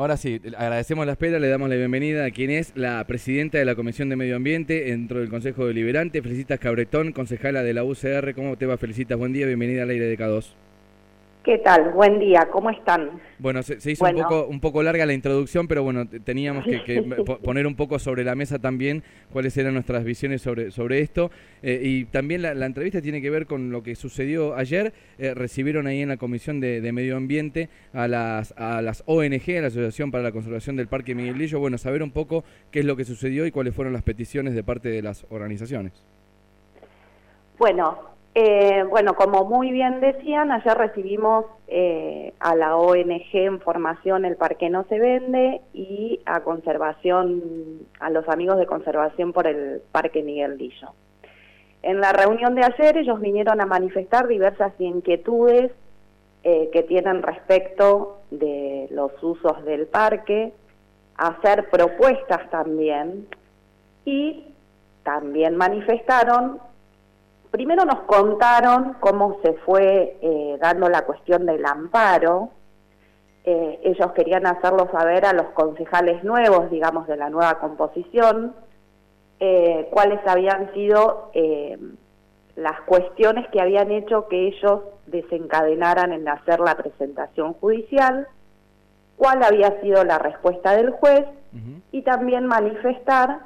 Ahora sí, agradecemos la espera, le damos la bienvenida a quien es la presidenta de la Comisión de Medio Ambiente dentro del Consejo Deliberante, Felicitas Cabretón, concejala de la UCR. ¿Cómo te va, Felicitas? Buen día, bienvenida al aire de K2. ¿Qué tal? Buen día, ¿cómo están? Bueno, se, hizo Un, poco, un poco larga la introducción, pero bueno, teníamos que, poner un poco sobre la mesa también cuáles eran nuestras visiones sobre, sobre esto. Eh, y también la, entrevista tiene que ver con lo que sucedió ayer. Eh, recibieron ahí en la Comisión de, Medio Ambiente a las, a las ONG, a la Asociación para la Conservación del Parque Miguel Lillo. Bueno, saber un poco qué es lo que sucedió y cuáles fueron las peticiones de parte de las organizaciones. Bueno, eh, bueno, como muy bien decían, ayer recibimos eh, a la ONG en formación El Parque No Se Vende y a conservación, a los amigos de conservación por el Parque Miguel Lillo. En la reunión de ayer ellos vinieron a manifestar diversas inquietudes eh, que tienen respecto de los usos del parque, hacer propuestas también y también manifestaron primero nos contaron cómo se fue eh, dando la cuestión del amparo. Eh, ellos querían hacerlo saber a los concejales nuevos, digamos, de la nueva composición, eh, cuáles habían sido las cuestiones que habían hecho que ellos desencadenaran en hacer la presentación judicial, cuál había sido la respuesta del juez y también manifestar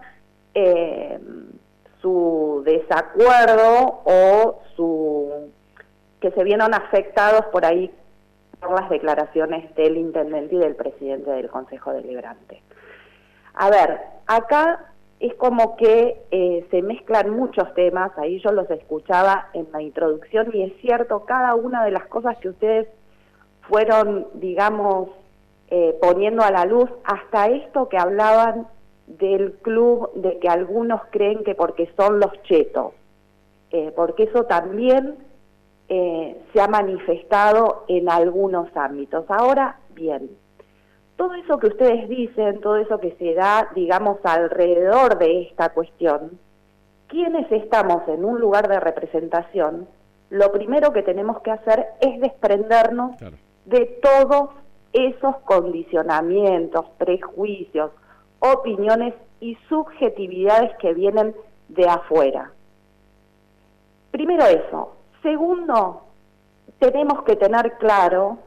su desacuerdo o su que se vieron afectados por ahí por las declaraciones del intendente y del presidente del Consejo Deliberante. A ver, acá es como que eh, se mezclan muchos temas, ahí yo los escuchaba en la introducción y es cierto, cada una de las cosas que ustedes fueron, digamos, eh, poniendo a la luz, hasta esto que hablaban del club de que algunos creen que porque son los chetos, eh, porque eso también eh, se ha manifestado en algunos ámbitos. Ahora, bien, todo eso que ustedes dicen, todo eso que se da, digamos, alrededor de esta cuestión, quienes estamos en un lugar de representación, lo primero que tenemos que hacer es desprendernos de todos esos condicionamientos, prejuicios, opiniones y subjetividades que vienen de afuera. Primero eso. Segundo, tenemos que tener claro,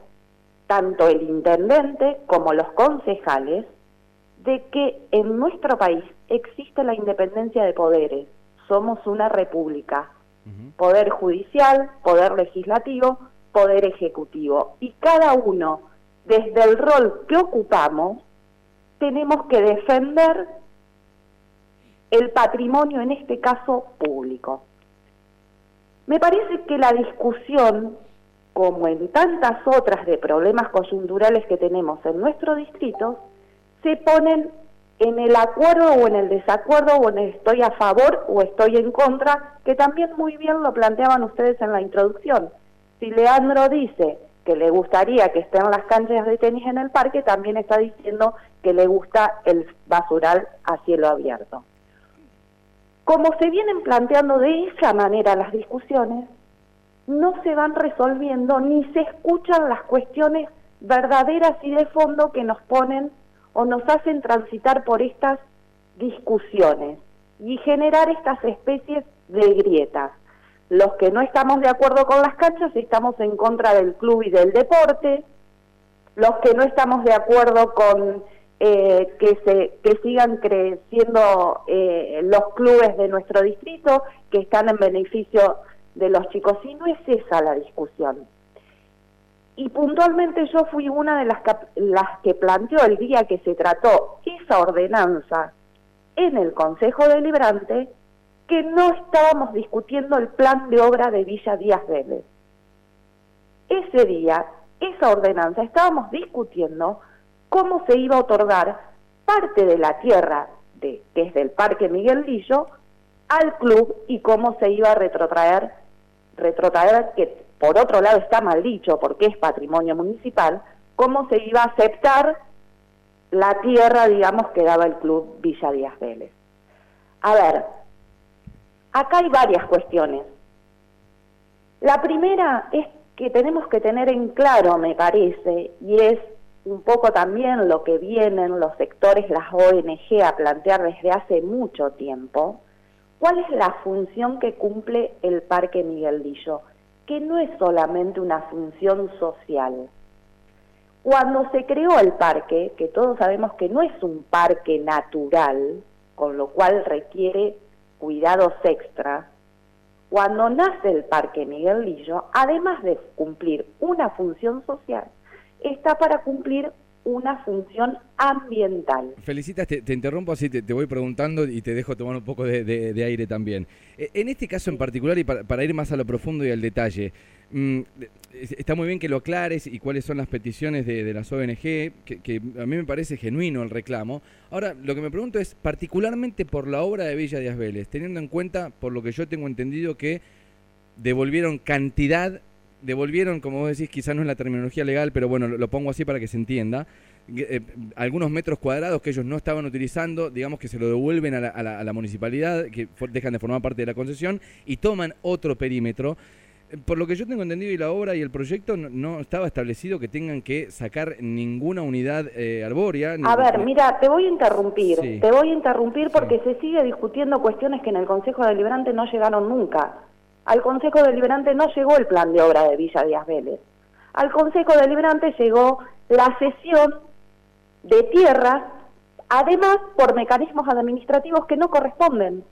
tanto el intendente como los concejales, de que en nuestro país existe la independencia de poderes. Somos una república. Poder judicial, poder legislativo, poder ejecutivo. Y cada uno, desde el rol que ocupamos, tenemos que defender el patrimonio, en este caso público. Me parece que la discusión, como en tantas otras de problemas coyunturales que tenemos en nuestro distrito, se ponen en el acuerdo o en el desacuerdo o en el estoy a favor o estoy en contra, que también muy bien lo planteaban ustedes en la introducción. Si Leandro dice que le gustaría que estén las canchas de tenis en el parque, también está diciendo que le gusta el basural a cielo abierto. Como se vienen planteando de esa manera las discusiones, no se van resolviendo ni se escuchan las cuestiones verdaderas y de fondo que nos ponen o nos hacen transitar por estas discusiones y generar estas especies de grietas los que no estamos de acuerdo con las canchas estamos en contra del club y del deporte, los que no estamos de acuerdo con eh, que se que sigan creciendo eh, los clubes de nuestro distrito que están en beneficio de los chicos y no es esa la discusión y puntualmente yo fui una de las las que planteó el día que se trató esa ordenanza en el Consejo Deliberante que no estábamos discutiendo el plan de obra de Villa Díaz Vélez. Ese día, esa ordenanza, estábamos discutiendo cómo se iba a otorgar parte de la tierra de, que es del Parque Miguel Lillo al club y cómo se iba a retrotraer, retrotraer que por otro lado está mal dicho porque es patrimonio municipal, cómo se iba a aceptar la tierra, digamos, que daba el club Villa Díaz Vélez. A ver, Acá hay varias cuestiones. La primera es que tenemos que tener en claro, me parece, y es un poco también lo que vienen los sectores, las ONG, a plantear desde hace mucho tiempo, ¿cuál es la función que cumple el Parque Miguel Dillo? Que no es solamente una función social. Cuando se creó el parque, que todos sabemos que no es un parque natural, con lo cual requiere cuidados extra, cuando nace el Parque Miguel Lillo, además de cumplir una función social, está para cumplir una función ambiental. Felicitas, te, interrumpo así, te, voy preguntando y te dejo tomar un poco de, aire también. E, en este caso en particular, y para, ir más a lo profundo y al detalle, mm, está muy bien que lo aclares y cuáles son las peticiones de, las ONG, que, a mí me parece genuino el reclamo. Ahora, lo que me pregunto es, particularmente por la obra de Villa Díaz Vélez, teniendo en cuenta, por lo que yo tengo entendido, que devolvieron cantidad devolvieron, como vos decís, quizás no es la terminología legal, pero bueno, lo, pongo así para que se entienda, eh, algunos metros cuadrados que ellos no estaban utilizando, digamos que se lo devuelven a la, municipalidad, que dejan de formar parte de la concesión y toman otro perímetro. Por lo que yo tengo entendido y la obra y el proyecto no, estaba establecido que tengan que sacar ninguna unidad eh, arbórea. A ver, mira, te voy a interrumpir, te voy a interrumpir porque se sigue discutiendo cuestiones que en el Consejo Deliberante no llegaron nunca. Al Consejo Deliberante no llegó el plan de obra de Villa Díaz Vélez. Al Consejo Deliberante llegó la cesión de tierras, además por mecanismos administrativos que no corresponden,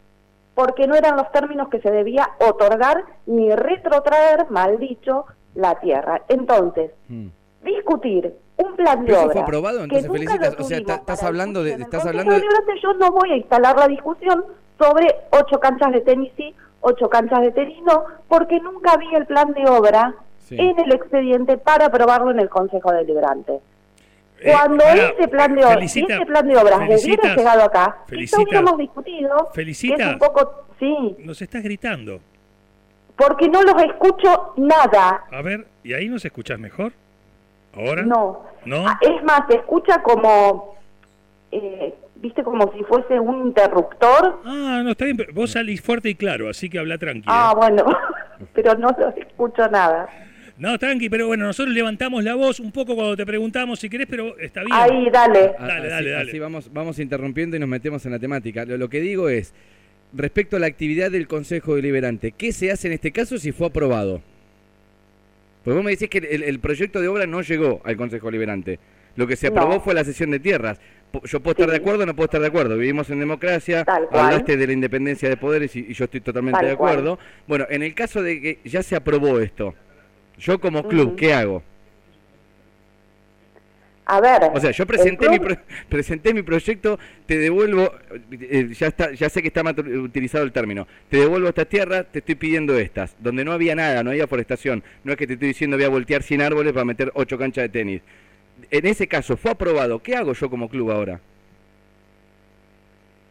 porque no eran los términos que se debía otorgar ni retrotraer, mal dicho, la tierra. Entonces, hmm. discutir un plan de obra. fue aprobado, entonces felicitas. O sea, estás hablando de. Estás hablando de... Yo no voy a instalar la discusión sobre ocho canchas de tenis sí ocho canchas de tenis no, porque nunca había el plan de obra en el expediente para aprobarlo en el Consejo Deliberante. Eh, Cuando ese plan de obra, ese plan de obras hubiera llegado acá, felicita, hubiéramos discutido, felicita, un poco, sí. Nos estás gritando. Porque no los escucho nada. A ver, ¿y ahí nos escuchas mejor? ¿Ahora? No. ¿No? Ah, es más, se escucha como eh, viste como si fuese un interruptor. Ah, no, está bien, vos salís fuerte y claro, así que habla tranquilo. Ah, bueno, pero no lo escucho nada. No, tranqui, pero bueno, nosotros levantamos la voz un poco cuando te preguntamos si querés, pero está bien. Ahí, dale. Dale, dale, dale. Así vamos, vamos interrumpiendo y nos metemos en la temática. Lo, que digo es, respecto a la actividad del Consejo Deliberante, ¿qué se hace en este caso si fue aprobado? Pues vos me decís que el, proyecto de obra no llegó al Consejo Deliberante. Lo que se aprobó fue la sesión de tierras yo puedo estar de acuerdo o no puedo estar de acuerdo. Vivimos en democracia, hablaste de la independencia de poderes y, yo estoy totalmente de acuerdo. Bueno, en el caso de que ya se aprobó esto, yo como club, ¿qué hago? A ver. O sea, yo presenté, mi, presenté mi proyecto, te devuelvo, eh, ya está ya sé que está mal utilizado el término, te devuelvo estas tierras, te estoy pidiendo estas, donde no había nada, no había forestación, no es que te estoy diciendo voy a voltear 100 árboles para meter 8 canchas de tenis en ese caso fue aprobado, ¿qué hago yo como club ahora?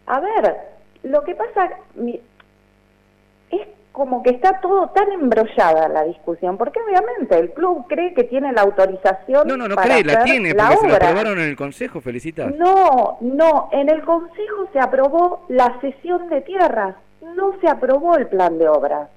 A ver, lo que pasa es como que está todo tan embrollada la discusión, porque obviamente el club cree que tiene la autorización. No, no, no cree, la tiene, porque se la aprobaron en el Consejo, felicita. No, no, en el Consejo se aprobó la cesión de tierras, no se aprobó el plan de obras.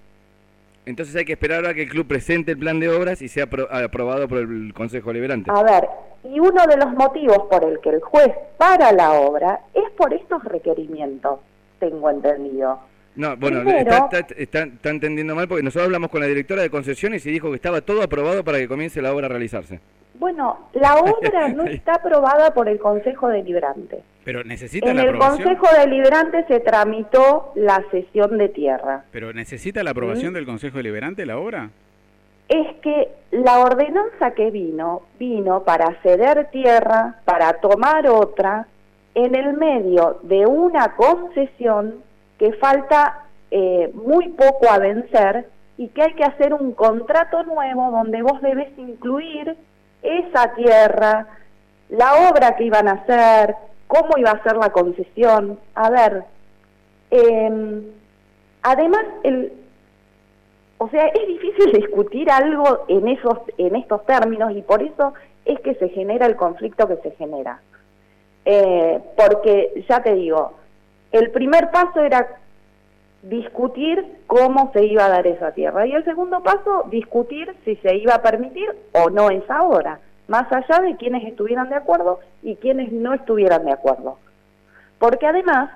Entonces hay que esperar a que el club presente el plan de obras y sea aprobado por el Consejo Liberante. A ver, y uno de los motivos por el que el juez para la obra es por estos requerimientos, tengo entendido. No, bueno, está, está, entendiendo mal porque nosotros hablamos con la directora de concesiones y dijo que estaba todo aprobado para que comience la obra a realizarse. Bueno, la obra no está aprobada por el Consejo Deliberante. Pero necesita en la aprobación. En el Consejo Deliberante se tramitó la cesión de tierra. Pero necesita la aprobación del Consejo Deliberante la obra. Es que la ordenanza que vino vino para ceder tierra, para tomar otra en el medio de una concesión que falta eh, muy poco a vencer y que hay que hacer un contrato nuevo donde vos debes incluir esa tierra, la obra que iban a hacer, cómo iba a ser la concesión. A ver, em, además, el, o sea, es difícil discutir algo en, esos, en estos términos y por eso es que se genera el conflicto que se genera. Eh, porque, ya te digo, el primer paso era discutir cómo se iba a dar esa tierra y el segundo paso, discutir si se iba a permitir o no esa obra. más allá de quienes estuvieran de acuerdo y quienes no estuvieran de acuerdo. Porque además,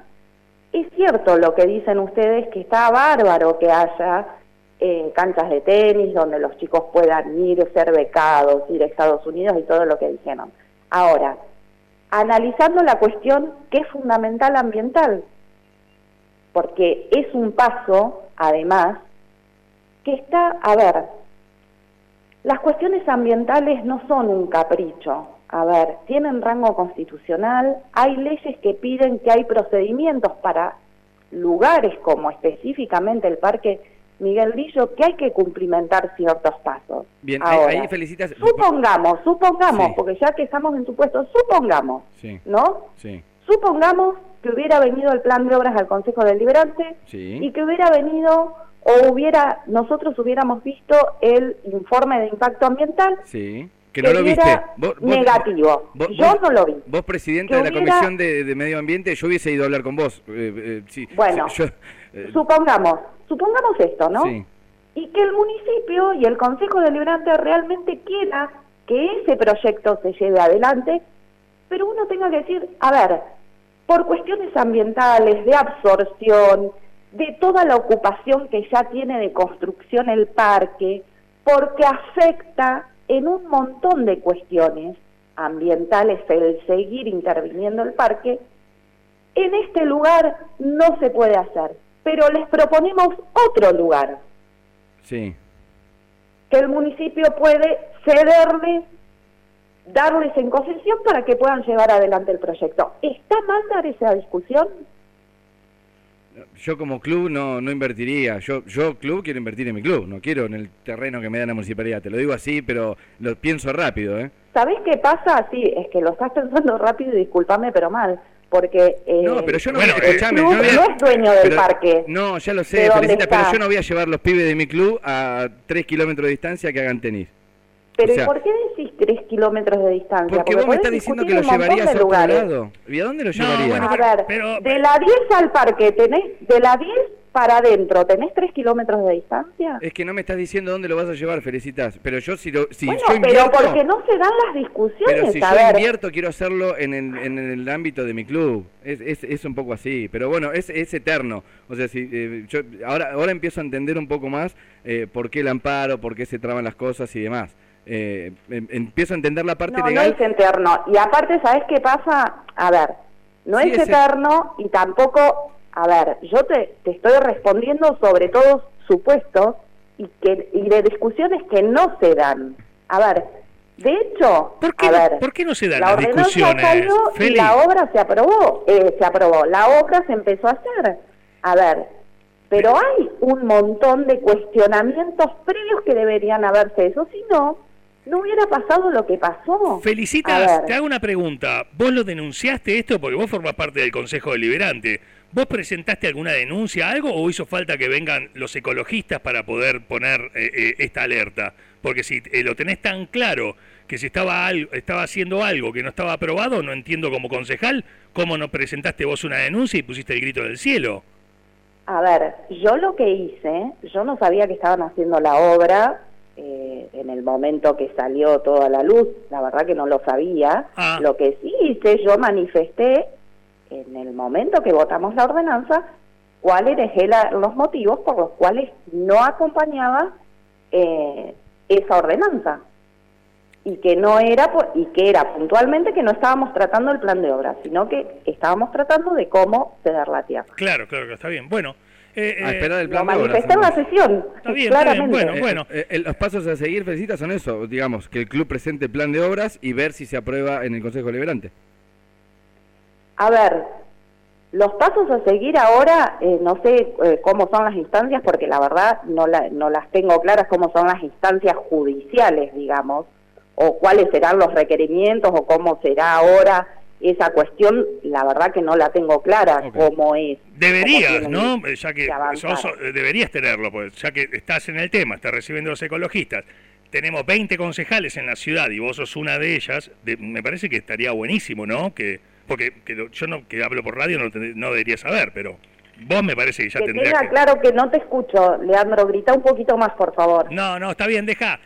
es cierto lo que dicen ustedes, que está bárbaro que haya eh, canchas de tenis donde los chicos puedan ir, ser becados, ir a Estados Unidos y todo lo que dijeron. Ahora, analizando la cuestión que es fundamental ambiental, porque es un paso, además, que está, a ver, las cuestiones ambientales no son un capricho, a ver, tienen rango constitucional, hay leyes que piden que hay procedimientos para lugares como específicamente el Parque Miguel Lillo, que hay que cumplimentar ciertos pasos. Bien, ahí felicitas. Supongamos, supongamos, porque ya que estamos en supuesto, supongamos, ¿no? Sí. Supongamos que hubiera venido el plan de obras al Consejo Deliberante y que hubiera venido o hubiera nosotros hubiéramos visto el informe de impacto ambiental. Sí. Que no lo viste. negativo. yo no lo vi. Vos, presidenta de la Comisión de, Medio Ambiente, yo hubiese ido a hablar con vos. Eh, eh, bueno, eh, supongamos, supongamos esto, ¿no? Sí. Y que el municipio y el Consejo Deliberante realmente quiera que ese proyecto se lleve adelante, pero uno tenga que decir, a ver, por cuestiones ambientales, de absorción, de toda la ocupación que ya tiene de construcción el parque, porque afecta en un montón de cuestiones ambientales el seguir interviniendo el parque, en este lugar no se puede hacer, pero les proponemos otro lugar. Sí. Que el municipio puede cederles, darles en concesión para que puedan llevar adelante el proyecto. ¿Está mal dar esa discusión? Yo como club no, no invertiría. Yo, yo club quiero invertir en mi club, no quiero en el terreno que me da la municipalidad. Te lo digo así, pero lo pienso rápido, ¿eh? ¿Sabés qué pasa? Sí, es que lo estás pensando rápido y discúlpame, pero mal. Porque eh, no, pero yo no, bueno, no, es dueño del parque. No, ya lo sé, Felicita, pero yo no voy a llevar los pibes de mi club a tres kilómetros de distancia que hagan tenis. Pero ¿y por qué decís tres kilómetros de distancia? Porque, vos me estás diciendo que lo llevarías a otro lado. ¿Y a dónde lo llevarías? a ver, de la 10 al parque, tenés, de la 10 para adentro, ¿tenés tres kilómetros de distancia? Es que no me estás diciendo dónde lo vas a llevar, Felicitas. Pero yo si, lo, si bueno, yo invierto... pero porque no se dan las discusiones, Pero si yo invierto, quiero hacerlo en el, en el ámbito de mi club. Es, es, es un poco así. Pero bueno, es, es eterno. O sea, si eh, yo ahora, ahora empiezo a entender un poco más eh, por qué el amparo, por qué se traban las cosas y demás eh, em, empiezo a entender la parte legal. No es eterno. Y aparte, ¿sabes qué pasa? A ver, no es eterno y tampoco, a ver, yo te, te estoy respondiendo sobre todos supuestos y, que, y de discusiones que no se dan. A ver, de hecho, ¿Por qué, a ver, ¿por qué no se dan la las discusiones? Salió y la obra se aprobó, eh, se aprobó, la obra se empezó a hacer. A ver, pero hay un montón de cuestionamientos previos que deberían haberse eso, si no, no hubiera pasado lo que pasó. Felicitas, te hago una pregunta. ¿Vos lo denunciaste esto porque vos formás parte del Consejo Deliberante? ¿Vos presentaste alguna denuncia, algo, o hizo falta que vengan los ecologistas para poder poner eh, eh, esta alerta? Porque si eh, lo tenés tan claro que si estaba, estaba haciendo algo que no estaba aprobado, no entiendo como concejal, ¿cómo no presentaste vos una denuncia y pusiste el grito del cielo? A ver, yo lo que hice, yo no sabía que estaban haciendo la obra, eh, en el momento que salió toda la luz, la verdad que no lo sabía. Ah. Lo que sí hice, yo manifesté en el momento que votamos la ordenanza cuáles eran los motivos por los cuales no acompañaba eh, esa ordenanza y que no era y que era puntualmente que no estábamos tratando el plan de obra, sino que estábamos tratando de cómo ceder la tierra. Claro, claro que está bien. Bueno, eh, a esperar el plan lo manifesté en la sesión. Está bien, claramente. Bueno, bueno. Eh, eh, los pasos a seguir, Felicita, son eso, digamos, que el club presente el plan de obras y ver si se aprueba en el Consejo Liberante. A ver, los pasos a seguir ahora, no sé cómo son las instancias, porque la verdad no, la, no las tengo claras cómo son las instancias judiciales, digamos, o cuáles serán los requerimientos, o cómo será ahora esa cuestión, la verdad que no la tengo clara cómo es. Deberías, ¿no? Ya que eh, deberías tenerlo, pues ya que estás en el tema, estás recibiendo los ecologistas. Tenemos 20 concejales en la ciudad y vos sos una de ellas. me parece que estaría buenísimo, ¿no? Que porque yo no que hablo por radio no, no debería saber, pero vos me parece que ya que tendrías que... claro que no te escucho, Leandro, grita un poquito más, por favor. No, no, está bien, deja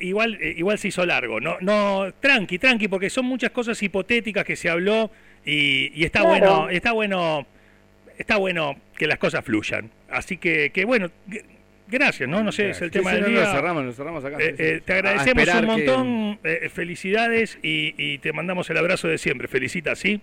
igual, igual se hizo largo. No, no, tranqui, tranqui, porque son muchas cosas hipotéticas que se habló y, está bueno, está bueno, está bueno que las cosas fluyan. Así que, que bueno, gracias, ¿no? No sé, es el tema del día. cerramos, cerramos acá. Eh, eh, te agradecemos un montón, eh, felicidades y, y, te mandamos el abrazo de siempre. Felicita, ¿sí?